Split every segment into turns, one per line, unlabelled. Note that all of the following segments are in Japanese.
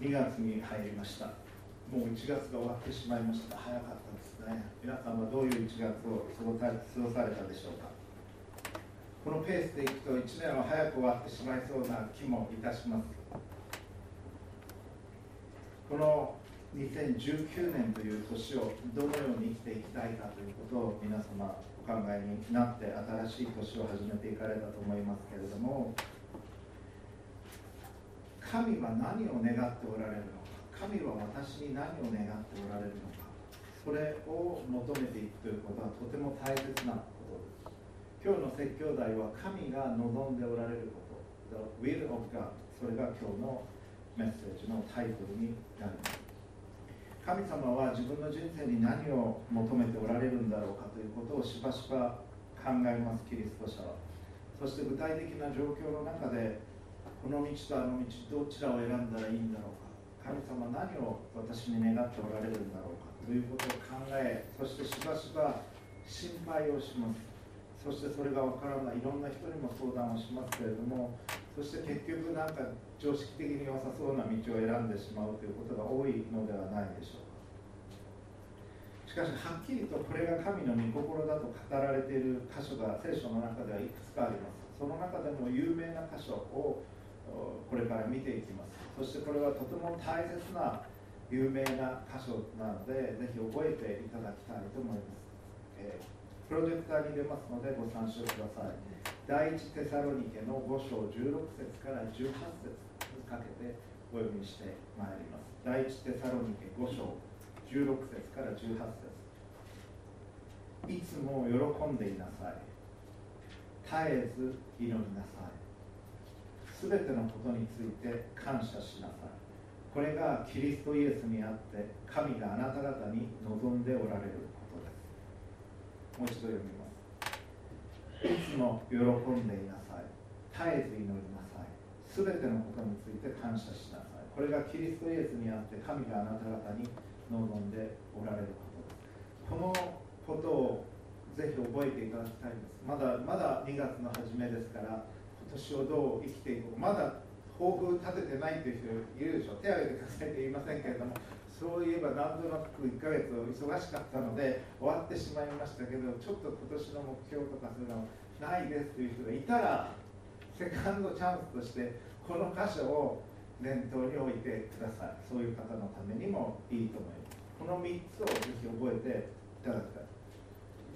2月に入りました。もう1月が終わってしまいました早かったですね。皆さんはどういう1月を過ごされたでしょうか。このペースでいくと1年は早く終わってしまいそうな気もいたします。この2019年という年をどのように生きていきたいかということを皆様お考えになって新しい年を始めていかれたと思いますけれども神は何を願っておられるのか？神は私に何を願っておられるのか？それを求めていくということはとても大切なことです。今日の説教題は神が望んでおられること。The will of God それが今日のメッセージのタイトルになります。神様は自分の人生に何を求めておられるんだろうかということをしばしば考えますキリスト者は。そして具体的な状況の中でこの道とあの道どちらを選んだらいいんだろうか。神様何を私に願っておられるんだろうかということを考えそしてしばしば心配をします。そしてそれが分からない。いろんな人にも相談をしますけれどもそして結局なんか常識的に良さそうな道を選んでしまうということが多いのではないでしょうか。しかしはっきりとこれが神の御心だと語られている箇所が聖書の中ではいくつかあります。その中でも有名な箇所をこれから見ていきます。そしてこれはとても大切な有名な箇所なのでぜひ覚えていただきたいと思います、えー、プロジェクターに入れますのでご参照ください。第一テサロニケの5章16節から18節にかけてお読みしてまいります。第一テサロニケ5章16節から18節。いつも喜んでいなさい。絶えず祈りなさい。すべてのことについて感謝しなさい。これがキリストイエスにあって神があなた方に望んでおられることです。もう一度読みます。いつも喜んでいなさい。絶えず祈りなさい。すべてのことについて感謝しなさい。これがキリストイエスにあって神があなた方に望んでおられることです。このことをぜひ覚えていただきたいんです。まだまだ2月の初めですから年をどう生きていこうまだ抱負立ててないという人いるでしょ。手を挙げてくださいって言いませんけれどもそういえばなんとなく1ヶ月忙しかったので終わってしまいましたけどちょっと今年の目標とかそういうのないですという人がいたらセカンドチャンスとしてこの箇所を念頭に置いてください。そういう方のためにもいいと思います。この3つをぜひ覚えていただきたい。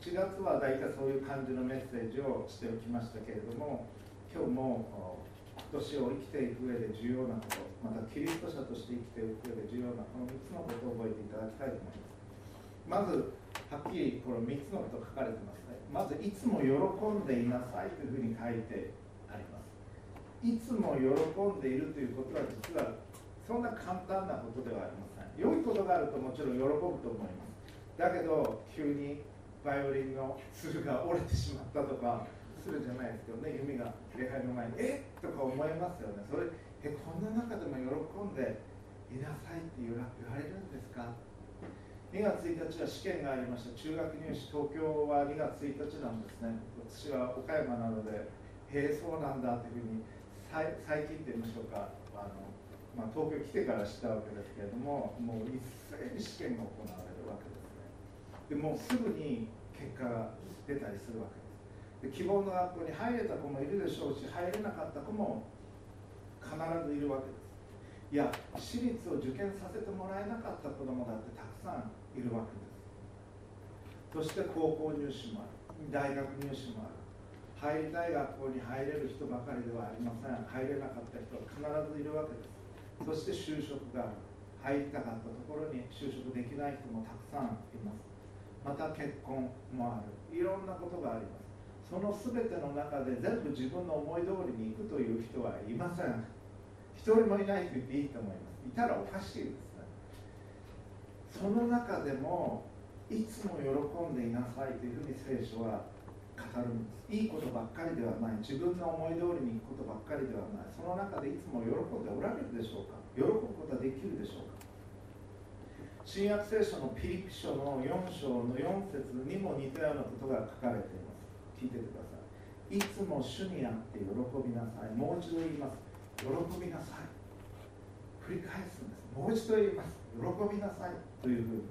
1月は大体そういう感じのメッセージをしておきましたけれども今日も今年を生きていく上で重要なことまたキリスト者として生きていく上で重要なこの3つのことを覚えていただきたいと思います。まずはっきりこの3つのこと書かれてますね。まずいつも喜んでいなさいというふうに書いてあります。いつも喜んでいるということは実はそんな簡単なことではありません。良いことがあるともちろん喜ぶと思います。だけど急にバイオリンのつるが折れてしまったとかするじゃないですけどね弓が礼拝の前に「えっ!」とか思いますよね。それえこんな中でも喜んでいなさいって言われるんですか？2月1日は試験がありました中学入試東京は2月1日なんですね。私は岡山なのでへえそうなんだっていうふうに最近って言いましょうか。あの、まあ、東京来てから知ったわけですけれどももう一斉に試験が行われるわけですね。でもうすぐに結果が出たりするわけです。で希望の学校に入れた子もいるでしょうし入れなかった子も必ずいるわけです。いや私立を受験させてもらえなかった子どもだってたくさんいるわけです。そして高校入試もある。大学入試もある。入りたい学校に入れる人ばかりではありません。入れなかった人は必ずいるわけです。そして就職がある。入りたかったところに就職できない人もたくさんいます。また結婚もある。いろんなことがあります。その全ての中で全部自分の思い通りに行くという人はいません。一人もいないと言っていいと思います。いたらおかしいですね。その中でもいつも喜んでいなさいというふうに聖書は語るんです。いいことばっかりではない。自分の思い通りに行くことばっかりではない。その中でいつも喜んでおられるでしょうか。喜ぶことはできるでしょうか。新約聖書のピリピ書の4章の4節にも似たようなことが書かれています。聞いてください。いつも主にあって喜びなさい。もう一度言います。喜びなさい。繰り返すんです。もう一度言います。喜びなさい。というふうに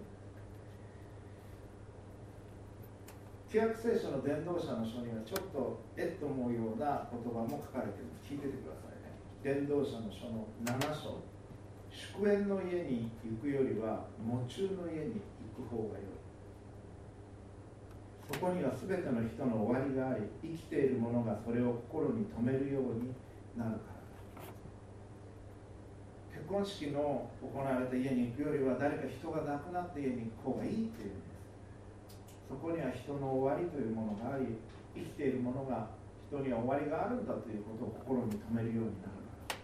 旧約聖書の伝道者の書にはちょっとえっと思うような言葉も書かれている。聞いててくださいね。伝道者の書の7章。祝宴の家に行くよりは喪中の家に行く方がよい。そこには全ての人の終わりがあり生きている者がそれを心に留めるようになるから結婚式の行われた家に行くよりは誰か人が亡くなった家に行く方がいいっていうんです。そこには人の終わりというものがあり生きている者が人には終わりがあるんだということを心に留めるようになるか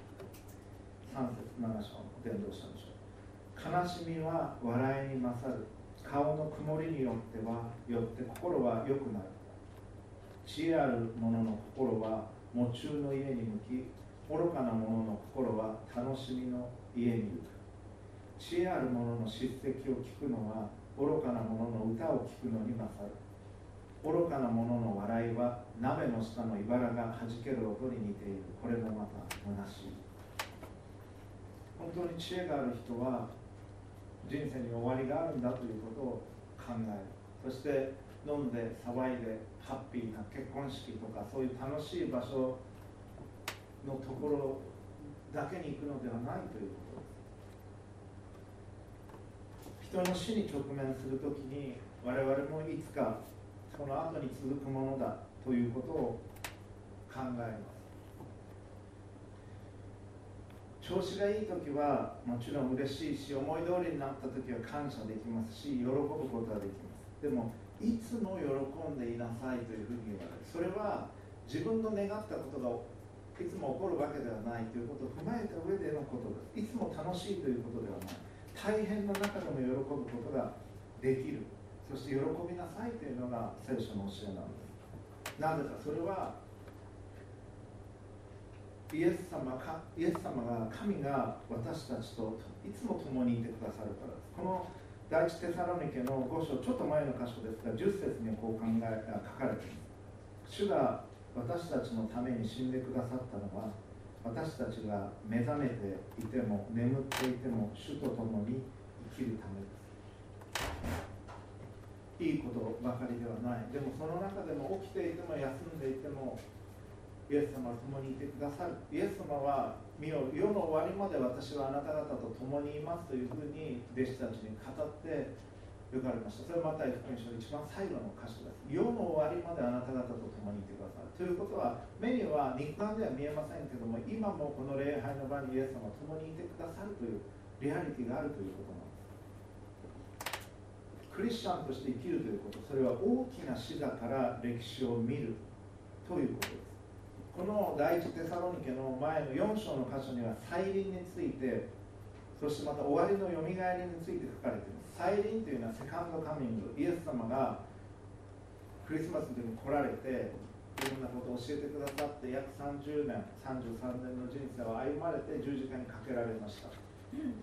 ら。3節7章伝道者の書悲しみは笑いに勝る。顔の曇りによってはよって心は良くなる。知恵ある者の心は喪中の家に向き愚かな者の心は楽しみの家に行く。知恵ある者の叱責を聞くのは愚かな者の歌を聞くのに勝る。愚かな者の笑いは鍋の下の茨がはじける音に似ている。これもまた虚しい。本当に知恵がある人は人生に終わりがあるんだということを考える。そして飲んで騒いでハッピーな結婚式とかそういう楽しい場所のところだけに行くのではないということ。です人の死に直面するときに我々もいつかその後に続くものだということを考えます。調子がいい時はもちろん嬉しいし思い通りになった時は感謝できますし喜ぶことはできます。でもいつも喜んでいなさいというふうに言われる。それは自分の願ったことがいつも起こるわけではないということを踏まえた上でのことです。いつも楽しいということではない。大変な中でも喜ぶことができる。そして喜びなさいというのが聖書の教えなんです。なぜかそれはイエス様かイエス様が神が私たちといつも共にいてくださるからです。この第一テサロニケの5章ちょっと前の箇所ですが10節にこう考え書かれています。主が私たちのために死んでくださったのは私たちが目覚めていても眠っていても主と共に生きるためです。いいことばかりではない。でもその中でも起きていても休んでいてもイエス様は共にいてくださる。イエス様は見よ世の終わりまで私はあなた方と共にいますというふうに弟子たちに語って言われました。それはまた福音書の一番最後の箇所です。世の終わりまであなた方と共にいてくださるということは目には肉眼では見えませんけども今もこの礼拝の場にイエス様は共にいてくださるというリアリティがあるということなんです。クリスチャンとして生きるということそれは大きな死だから歴史を見る。ということです。この第一テサロニケの前の4章の箇所には再臨についてそしてまた終わりのよみがえりについて書かれています再臨というのはセカンドカミング。イエス様がクリスマスの時に来られていろんなことを教えてくださって約30年33年の人生を歩まれて十字架にかけられました。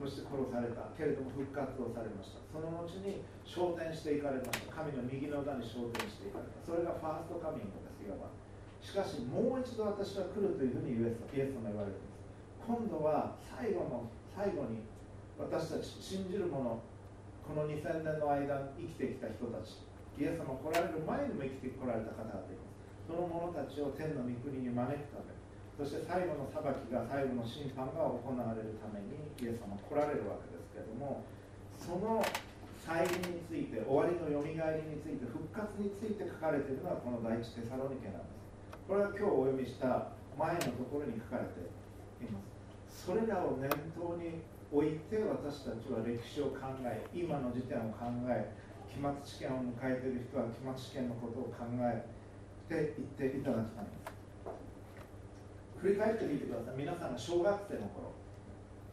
そして殺された。けれども復活をされました。その後に昇天していかれました。神の右の座に昇天していかれた。それがファーストカミングですいわば。しかしもう一度私は来るというふうにイエス様言われています。今度は最後の最後に私たち信じる者この2000年の間生きてきた人たちイエス様来られる前にも生きてこられた方々います。その者たちを天の御国に招くためそして最後の裁きが最後の審判が行われるためにイエス様来られるわけですけれどもその再臨について終わりのよみがえりについて復活について書かれているのはこの第一テサロニケなんです。これは今日お読みした前のところに書かれています。それらを念頭に置いて私たちは歴史を考え今の時点を考え期末試験を迎えている人は期末試験のことを考えていっていただきたいんです振り返ってみてください。皆さんが小学生の頃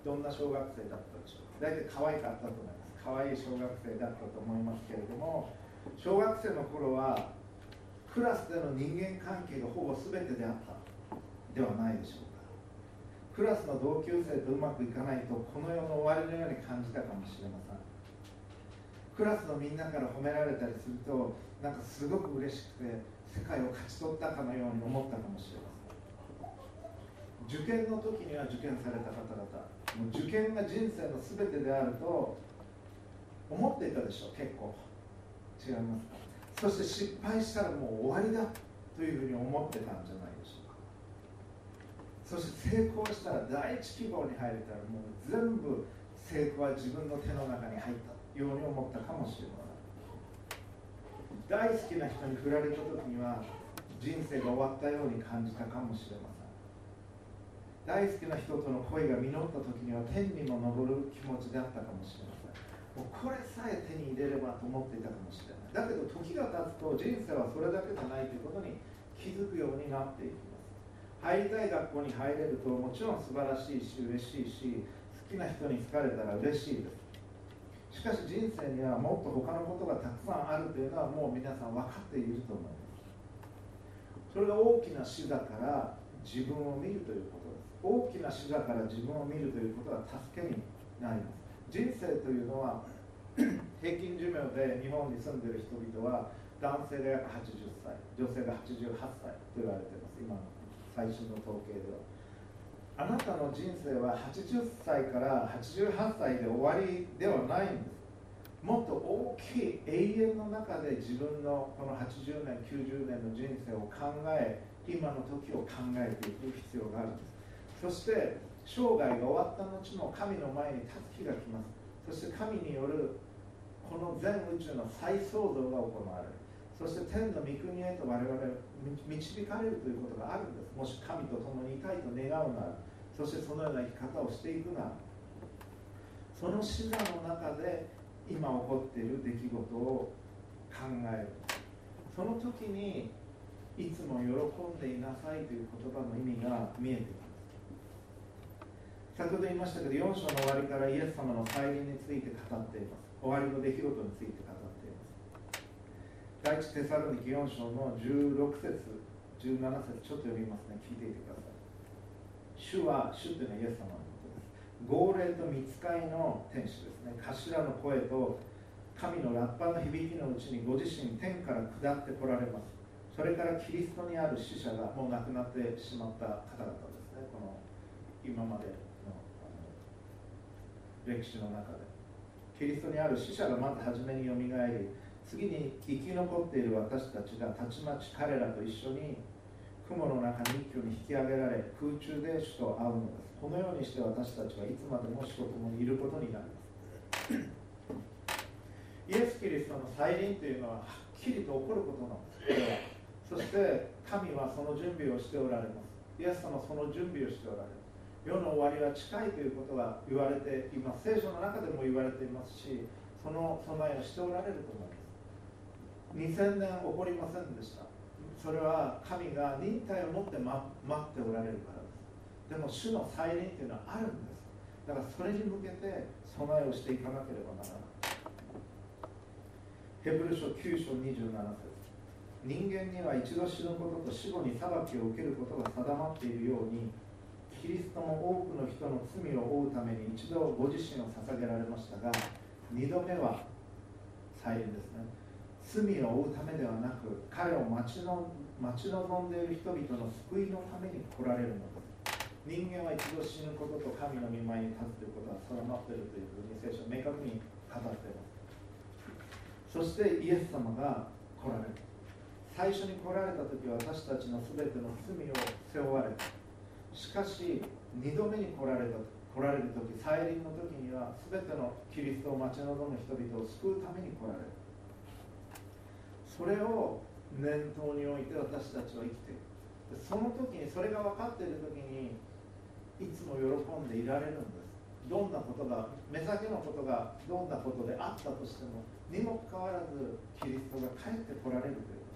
どんな小学生だったでしょうか大体可愛かったと思います。可愛い小学生だったと思いますけれども小学生の頃はクラスでの人間関係がほぼ全てであった。ではないでしょうか。クラスの同級生とうまくいかないとこの世の終わりのように感じたかもしれません。クラスのみんなから褒められたりするとなんかすごく嬉しくて世界を勝ち取ったかのように思ったかもしれません。受験の時には受験された方々もう受験が人生の全てであると思っていたでしょう。結構。違いますか？そして失敗したらもう終わりだというふうに思ってたんじゃないでしょうか。そして成功したら第一希望に入れたらもう全部成功は自分の手の中に入ったように思ったかもしれません。大好きな人に振られた時には人生が終わったように感じたかもしれません。大好きな人との恋が実った時には天にも昇る気持ちであったかもしれません。もうこれさえ手に入れればと思っていたかもしれないだけど時が経つと人生はそれだけじゃないということに気づくようになっていきます。入りたい学校に入れるともちろん素晴らしいし嬉しいし好きな人に好かれたら嬉しいです。しかし人生にはもっと他のことがたくさんあるというのはもう皆さん分かっていると思います。それが大きな死だから自分を見るということです。大きな死だから自分を見るということは助けになります。人生というのは平均寿命で日本に住んでる人々は男性が約80歳女性が88歳と言われてます。今の最新の統計では。あなたの人生は80歳から88歳で終わりではないんです。もっと大きい永遠の中で自分のこの80年90年の人生を考え今の時を考えていく必要があるんです。そして生涯が終わった後も神の前に立つ日が来ます。そして神によるこの全宇宙の再創造が行われる。そして天の御国へと我々導かれるということがあるんです。もし神と共にいたいと願うなら。そしてそのような生き方をしていくなら。その視座の中で今起こっている出来事を考える。その時にいつも喜んでいなさいという言葉の意味が見えてきます。先ほど言いましたけど4章の終わりからイエス様の再臨について語っています。終わりの出来事について語っています。第一テサロニキ4章の16節17節ちょっと読みますね。聞いていてください。主は主というのはイエス様のことです。号令と見つかいの天使ですね。頭の声と神のラッパの響きのうちにご自身天から下ってこられます。それからキリストにある死者がもう亡くなってしまった方々ですね。この今までの歴史の中で。キリストにある死者がまず初めによみがえり次に生き残っている私たちがたちまち彼らと一緒に雲の中に一挙に引き上げられ空中で主と会うのです。このようにして私たちはいつまでも主と共にいることになります。イエス・キリストの再臨というのははっきりと起こることなんですそして神はその準備をしておられます。イエス様はその準備をしておられる世の終わりは近いということが言われています。聖書の中でも言われていますしその備えをしておられると思います。2000年起こりませんでした。それは神が忍耐を持って、ま、待っておられるからです。でも主の再臨というのはあるんです。だからそれに向けて備えをしていかなければならない。ヘブル書9章27節。人間には一度死ぬことと死後に裁きを受けることが定まっているようにキリストも多くの人の罪を負うために一度ご自身を捧げられましたが二度目は再臨ですね。罪を負うためではなく彼を待ちの待ち望んでいる人々の救いのために来られるのです。人間は一度死ぬことと神の御前に立つということは定まっているというふうに聖書明確に語っています。そしてイエス様が来られる。最初に来られた時は私たちの全ての罪を背負われた。しかし2度目に来られた来られる時再臨の時には全てのキリストを待ち望む人々を救うために来られる。それを念頭に置いて私たちは生きているその時にそれが分かっている時にいつも喜んでいられるんです。どんなことが目先のことがどんなことであったとしてもにもかかわらずキリストが帰ってこられるというこ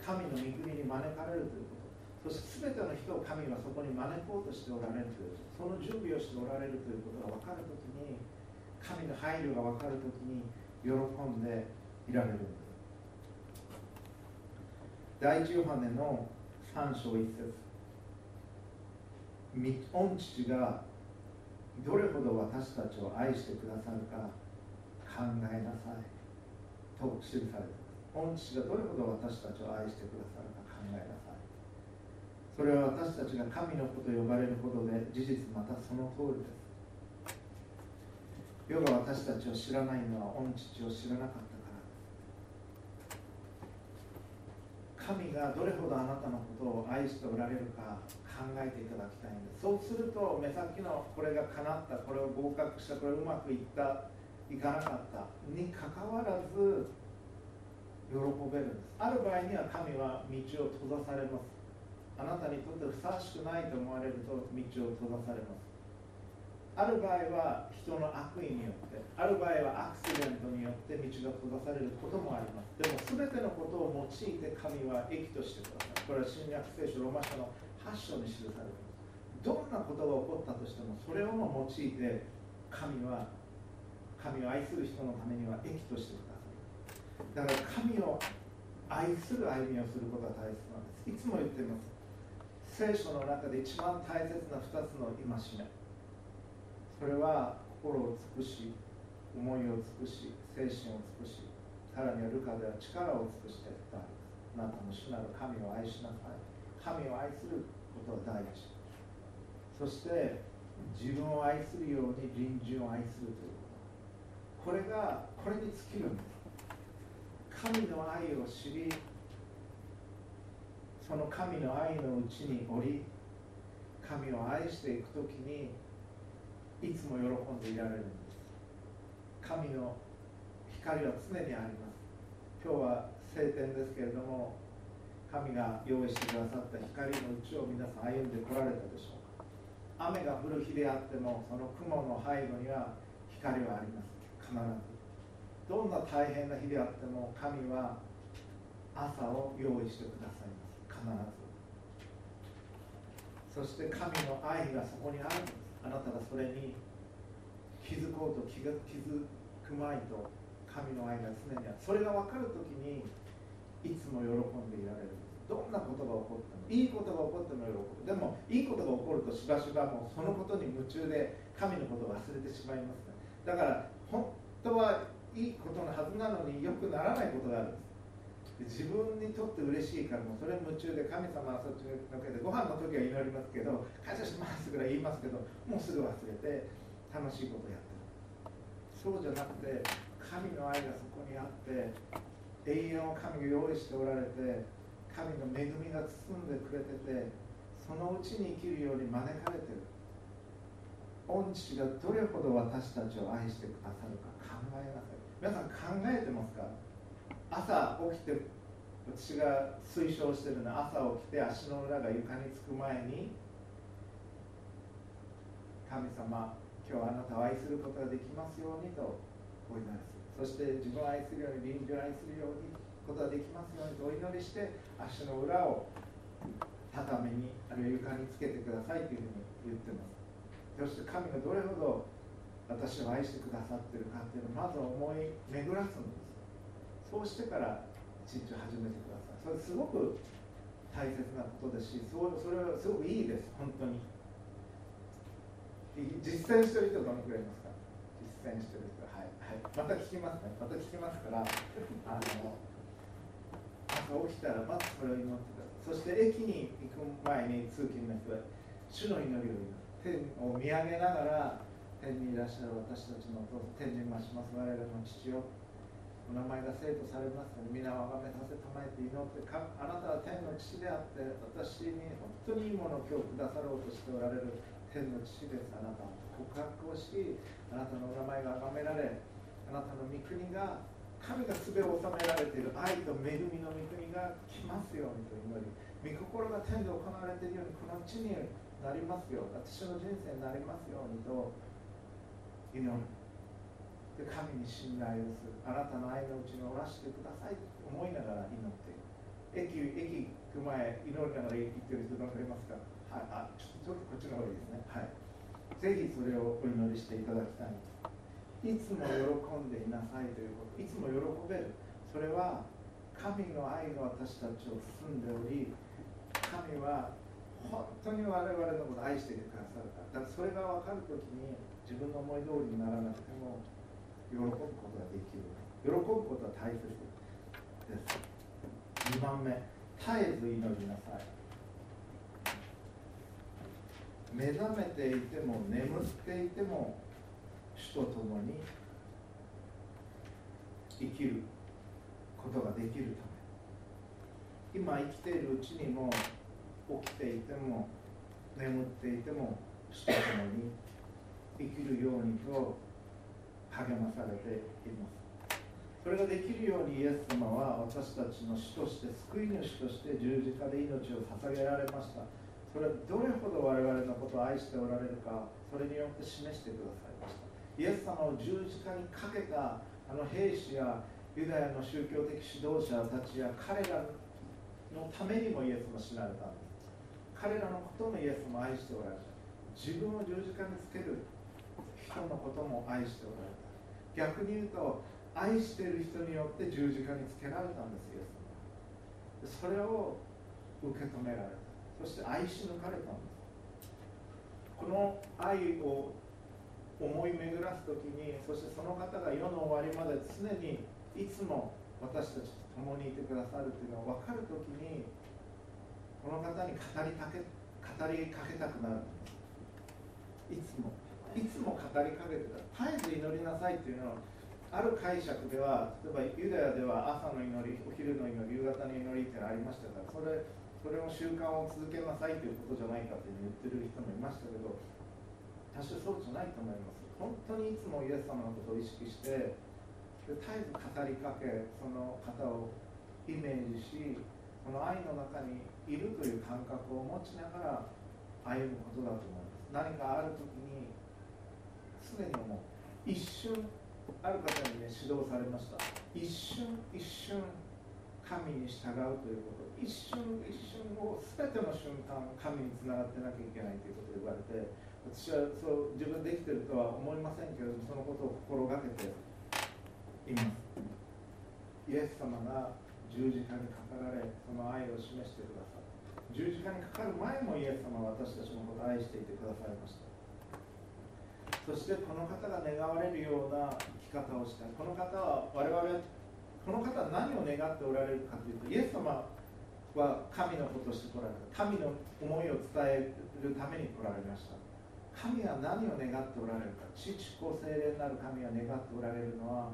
と。神の御国に招かれるということ。そして全ての人を神がそこに招こうとしておられるというその準備をしておられるということが分かる時に神の配慮が分かる時に喜んでいられるんです。第一ヨハネの3章1節。御父がどれほど私たちを愛してくださるか考えなさい。と記されています。御父がどれほど私たちを愛してくださるか考えなさい。それは私たちが神の子と呼ばれることで事実またその通りです。世が私たちを知らないのは御父を知らなかったから。神がどれほどあなたのことを愛しておられるか考えていただきたいんです。そうすると目先のこれが叶ったこれを合格したこれうまくいったいかなかったにかかわらず喜べるんです。ある場合には神は道を閉ざされます。あなたにとってふさわしくないと思われると道を閉ざされます。ある場合は人の悪意によってある場合はアクシデントによって道が閉ざされることもあります。でも全てのことを用いて神は益としてくださいこれは新約聖書ロマ書の8章に記されています。どんなことが起こったとしてもそれをも用いて神は神を愛する人のためには益としてくださいだから神を愛する歩みをすることが大切なんです。いつも言っています。聖書の中で一番大切な2つの戒め。それは心を尽くし思いを尽くし精神を尽くしさらにはルカでは力を尽くしてあなたの主なる神を愛しなさい。神を愛することは第一そして自分を愛するように隣人を愛するということ。これがこれに尽きるんです。神の愛を知りその神の愛のうちにおり神を愛していくときにいつも喜んでいられるんです。神の光は常にあります。今日は晴天ですけれども神が用意してくださった光のうちを皆さん歩んでこられたでしょうか。雨が降る日であってもその雲の背後には光はあります。必ず。どんな大変な日であっても神は朝を用意してくださいます。ずそして神の愛がそこにある。んですあなたがそれに気づこうと気が気づくまいと神の。愛が常にあるそれが分かるときにいつも喜んでいられる。どんなことが起こってもいいことが起こっても喜ぶ。でもいいことが起こるとしばしばもうそのことに夢中で神のことを忘れてしまいますね。だから本当はいいことのはずなのによくならないことがある。んです自分にとって嬉しいからもうそれ夢中で神様はそっちのけでご飯の時は祈りますけど感謝しますぐらい言いますけどもうすぐ忘れて楽しいことやってる。そうじゃなくて神の愛がそこにあって永遠を神が用意しておられて神の恵みが包んでくれててそのうちに生きるように招かれてる。御父がどれほど私たちを愛してくださるか考えなさい。皆さん考えてますか？朝起きて私が推奨してるのは朝起きて足の裏が床につく前に神様今日あなたを愛することができますようにとお祈りする。そして自分を愛するように臨時を愛するようにことができますようにとお祈りして足の裏を畳にあるいは床につけてくださいというふうに言ってます。そして神がどれほど私を愛してくださってるかっていうのをまず思い巡らすんです。そうしてから一日始めてください。それすごく大切なことですしそれはすごくいいです。本当に。実践してる人どのくらいいますか？実践してる人。はいはい。また聞きますね。また聞きますから あの朝起きたらまずそれを祈ってください。そして駅に行く前に通勤の人は主の祈りを祈る。天を見上げながら天にいらっしゃる私たちのお父さん天に増します。我々の父よ。お名前が生徒されますので皆をあがめさせたまえて祈ってかあなたは天の父であって私に本当にいいものを今日くださろうとしておられる天の父です。あなた告白をしあなたのお名前が崇められあなたの御国が神が全を治められている愛と恵みの御国が来ますようにと祈り御心が天で行われているようにこの地になりますよ私の人生になりますようにと祈る。で神に信頼をするあなたの愛のうちにおらしてくださいと思いながら祈っている駅駅行く前祈りながら行ってる人どのくらいますかはい、あちょっとこっちの方がいいですね。はい。ぜひそれをお祈りしていただきたい。いつも喜んでいなさいということ。いつも喜べる。それは神の愛が私たちを包んでおり、神は本当に我々のことを愛してくださるから。だからそれが分かるときに自分の思い通りにならなくても喜ぶことができる。喜ぶことは大切です。2番目、絶えず祈りなさい。目覚めていても眠っていても主と共に生きることができるため今生きているうちにも起きていても眠っていても主と共に生きるようにと励まされています。それができるようにイエス様は私たちの主として救い主として十字架で命を捧げられました。それはどれほど我々のことを愛しておられるかそれによって示してくださいました。イエス様を十字架にかけたあの兵士やユダヤの宗教的指導者たちや彼らのためにもイエスも死なれたんです。彼らのこともイエスも愛しておられた。自分を十字架につける人のことも愛しておられた。逆に言うと愛している人によって十字架につけられたんですイエス様それを受け止められた。そして愛し抜かれたんですこの愛を思い巡らす時にそしてその方が世の終わりまで常にいつも私たちと共にいてくださるというのが分かる時にこの方に語りかけ語りかけたくなるいつも。いつも語りかけてた絶えず祈りなさいっていうのはある解釈では例えばユダヤでは朝の祈りお昼の祈り夕方の祈りってのありましたからそれそれを習慣を続けなさいということじゃないかって言ってる人もいましたけど私はそうじゃないと思います。本当にいつもイエス様のことを意識してで絶えず語りかけその方をイメージしその愛の中にいるという感覚を持ちながら歩むことだと思います。何かある時すでに思う一瞬ある方にね指導されました。一瞬一瞬神に従うということ。一瞬一瞬を全ての瞬間神につながってなきゃいけないということを言われて私はそう自分できてるとは思いませんけれどもそのことを心がけています。イエス様が十字架にかかられその愛を示してください十字架にかかる前もイエス様は私たちのことを愛していてくださいました。そしてこの方が願われるような生き方をした。いこの方は我々この方は何を願っておられるかというとイエス様は神のことしてこられた。神の思いを伝えるために来られました。神は何を願っておられるか。父子精霊なる神が願っておられるのは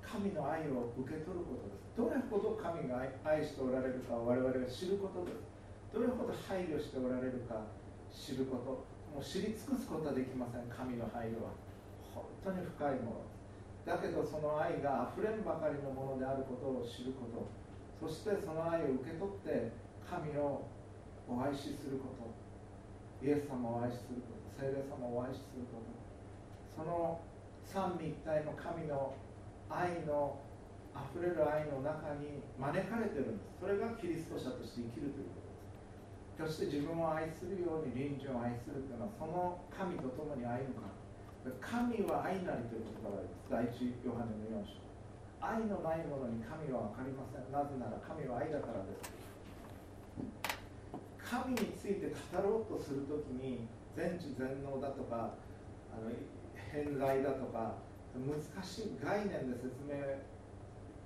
神の愛を受け取ることです。どれほど神が愛しておられるかを我々が知ることです。どれほど配慮しておられるか知ること。もう知り尽くすことはできません。神の配慮は。本当に深いもの。だけどその愛があふれんばかりのものであることを知ること。そしてその愛を受け取って神をお愛しすること。イエス様を愛しすること。聖霊様をお愛しすること。その三位一体の神の愛のあふれる愛の中に招かれてるんです。それがキリスト者として生きるということ。そして自分を愛するように隣人を愛するというのはその神と共に歩むか。神は愛なりという言葉があります。第一ヨハネの4章。愛のないものに神は分かりません。なぜなら神は愛だからです。神について語ろうとするときに全知全能だとかあの偏在だとか難しい概念で説明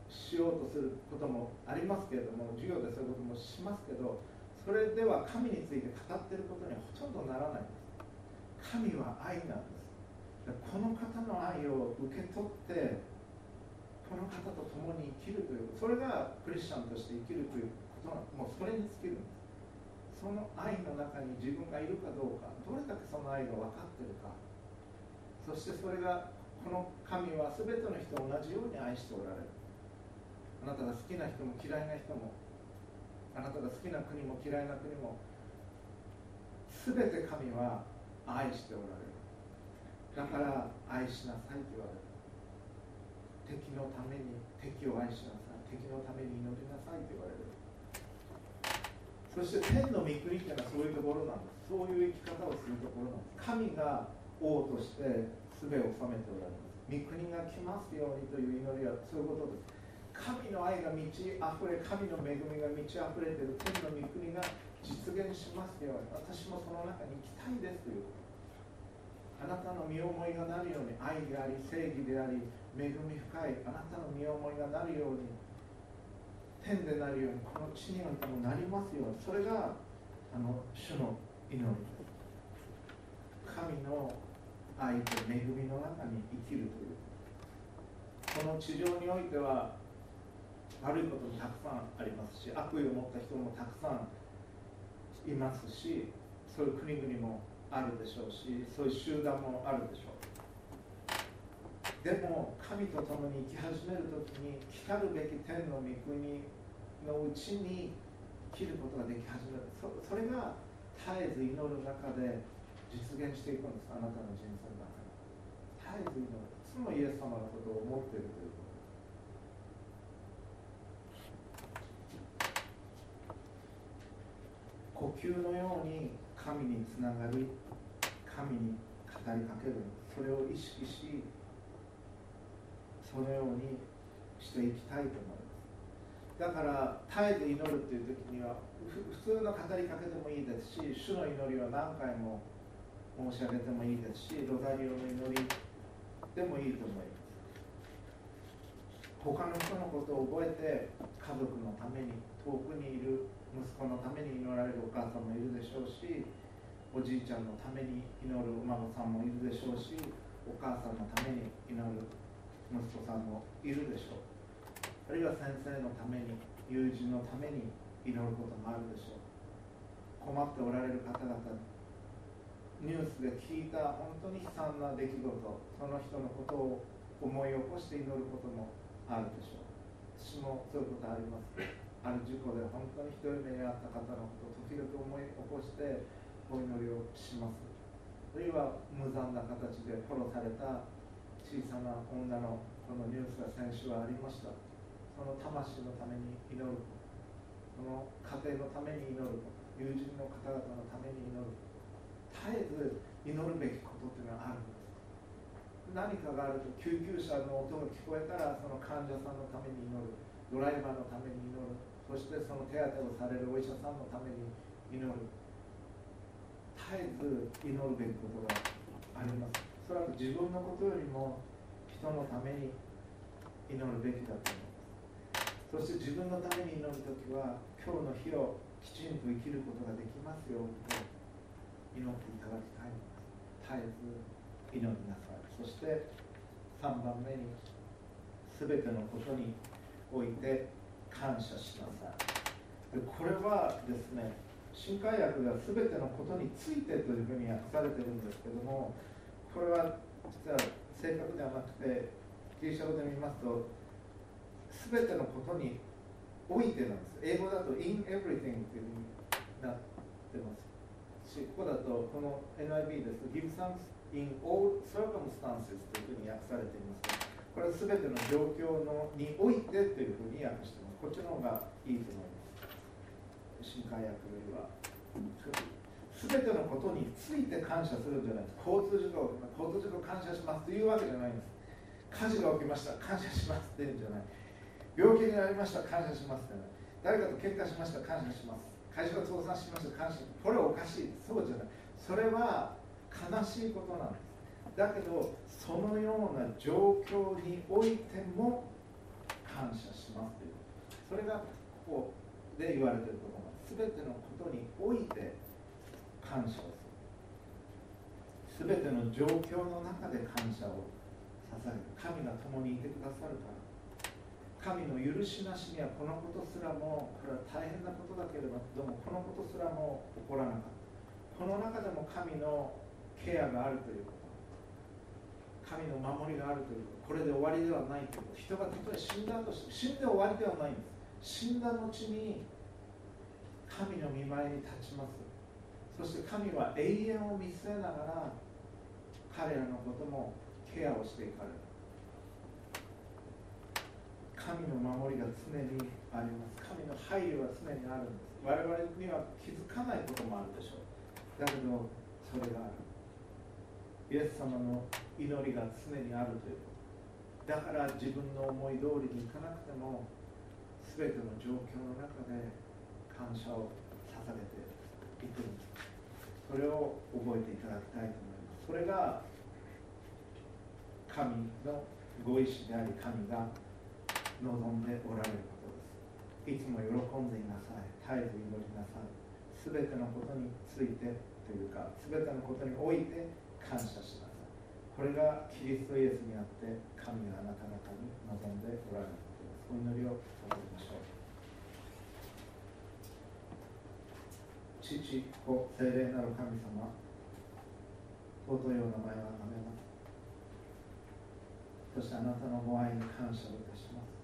しようとすることもありますけれども授業でそういうこともしますけどそれでは神について語ってることにはほとんどならない。んです神は愛なんです。この方の愛を受け取ってこの方と共に生きるというそれがクリスチャンとして生きるということなもうそれに尽きるんです。その愛の中に自分がいるかどうかどれだけその愛が分かっているか。そしてそれがこの神は全ての人を同じように愛しておられる。あなたが好きな人も嫌いな人もあなたが好きな国も嫌いな国も全て神は愛しておられる。だから愛しなさいと言われる。敵のために敵を愛しなさい。敵のために祈りなさいと言われる。そして天の御国っていうのはそういうところなんです。そういう生き方をするところなんです。神が王として術を収めておられます。御国が来ますようにという祈りはそういうことです。神の愛が満ち溢れ神の恵みが満ち溢れている天の御国が実現しますように私もその中に行きたいですというあなたの身思いがなるように愛であり正義であり恵み深いあなたの身思いがなるように天でなるようにこの地においてもなりますように。それがあの主の祈り。神の愛と恵みの中に生きるという。この地上においては悪いこともたくさんありますし悪意を持った人もたくさんいますしそういう国々もあるでしょうしそういう集団もあるでしょう。でも神と共に生き始める時に来たるべき天の御国のうちに生きることができ始める。そそれが絶えず祈る中で実現していくんですあなたの人生の中で。絶えず祈る。いつもイエス様のことを思っているということ。呼吸のように神につながり神に語りかける。それを意識しそのようにしていきたいと思います。だから絶えず祈るっていう時には普通の語りかけでもいいですし主の祈りを何回も申し上げてもいいですしロザリオの祈りでもいいと思います。他の人のことを覚えて家族のために遠くにいる息子のために祈られるお母さんもいるでしょうしおじいちゃんのために祈るお孫さんもいるでしょうしお母さんのために祈る息子さんもいるでしょう。あるいは先生のために友人のために祈ることもあるでしょう。困っておられる方々ニュースで聞いた本当に悲惨な出来事その人のことを思い起こして祈ることもあるでしょう。私もそういうことあります。ある事故で本当にひどい目に遭った方のことを時々思い起こしてお祈りをします。あるいは無残な形で殺された小さな女のこのニュースが先週はありました。その魂のために祈る。その家庭のために祈る。友人の方々のために祈る。絶えず祈るべきことっていうのはあるんです。何かがあると救急車の音が聞こえたらその患者さんのために祈る。ドライバーのために祈る。そしてその手当てをされるお医者さんのために祈る。絶えず祈るべきことがあります。おそれは自分のことよりも人のために祈るべきだと思います。そして自分のために祈るときは今日の日をきちんと生きることができますようにと祈っていただきたいです。絶えず祈りなさい。そして3番目に全てのことにおいて感謝しなさいでこれはですね新海訳が全てのことについてというふうに訳されてるんですけどもこれは実は正確ではなくてギリシャ語で見ますと全てのことにおいてなんです。英語だと in everything っていうふうになってます。しここだとこの NIB ですと give thanks in all circumstances というふうに訳されています。これは全ての状況のにおいてというふうに訳してます。こっちの方がいいと思います新海訳よりは全てのことについて感謝するんじゃない。です交通事故交通事故感謝しますというわけじゃないんです火事が起きました感謝しますっていうんじゃない。病気になりました感謝しますって誰かと喧嘩しました感謝します会社が倒産しました感謝これはおかしいそうじゃない。それは悲しいことなんですだけどそのような状況においても感謝しますというそれがここで言われていることが全てのことにおいて感謝をする。全ての状況の中で感謝を捧げる神が共にいてくださるから。神の許しなしにはこのことすらもこれは大変なことだけれどもこのことすらも起こらなかった。この中でも神のケアがあるということ。神の守りがあるということ。これで終わりではないということ。人がたとえ死んだとして死んで終わりではないんです。死んだ後に神の見舞いに立ちます。そして神は永遠を見据えながら彼らのこともケアをしていかれる。神の守りが常にあります。神の配慮は常にあるんです。我々には気づかないこともあるでしょう。だけどそれがある。イエス様の祈りが常にあるという。ことだから自分の思い通りにいかなくても全ての状況の中で感謝を捧げていくんですそれを覚えていただきたいと思いますそれが神のご意志であり神が望んでおられることです。いつも喜んでいなさい絶えず祈りなさい全てのことについてというか全てのことにおいて感謝しなさいこれがキリストイエスにあって神があなた方に望んでおられる。お祈りを捧げましょう父子精霊なる神様尊いお名前をあめますそしてあなたのご愛に感謝をいたします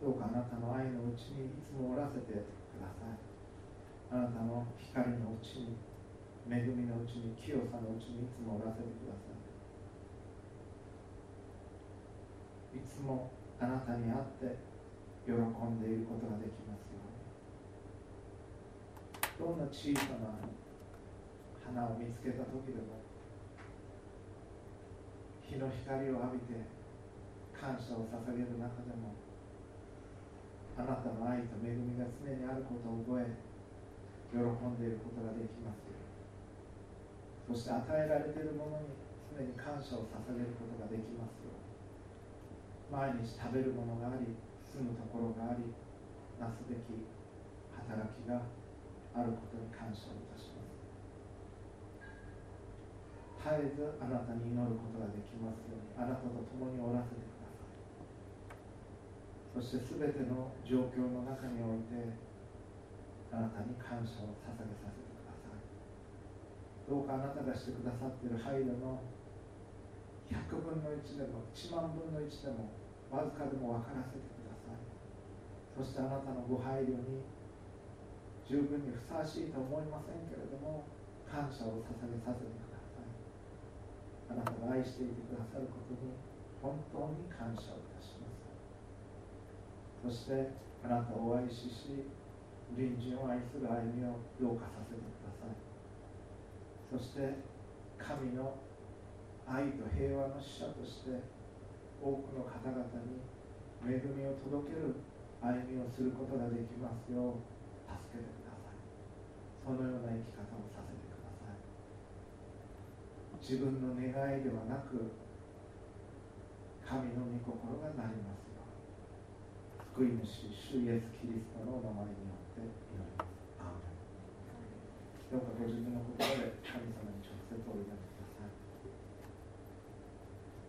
どうかあなたの愛のうちにいつもおらせてくださいあなたの光のうちに恵みのうちに清さのうちにいつもおらせてくださいいつもあなたに会って喜んでいることができますよどんな小さな花を見つけた時でも日の光を浴びて感謝を捧げる中でもあなたの愛と恵みが常にあることを覚え喜んでいることができますよそして与えられているものに常に感謝を捧げることができますよ毎日食べるものがあり住むところがありなすべき働きがあることに感謝をいたします。絶えずあなたに祈ることができますようにあなたと共におらせてください。そして全ての状況の中においてあなたに感謝を捧げさせてください。どうかあなたがしてくださっている配慮の分の1でも1万分の1でもわずかでも分からせてください。そしてあなたのご配慮に十分にふさわしいと思いませんけれども感謝を捧げさせてください。あなたが愛していてくださることに本当に感謝をいたします。そしてあなたをお愛しし隣人を愛する歩みをどうかさせてください。そして神の愛と平和の使者として多くの方々に恵みを届ける歩みをすることができますよう助けてください。そのような生き方をさせてください。自分の願いではなく神の御心がなりますように救い主主イエス・キリストのお名前によって祈ります。どうかご自分の言葉で神様に直接お祈り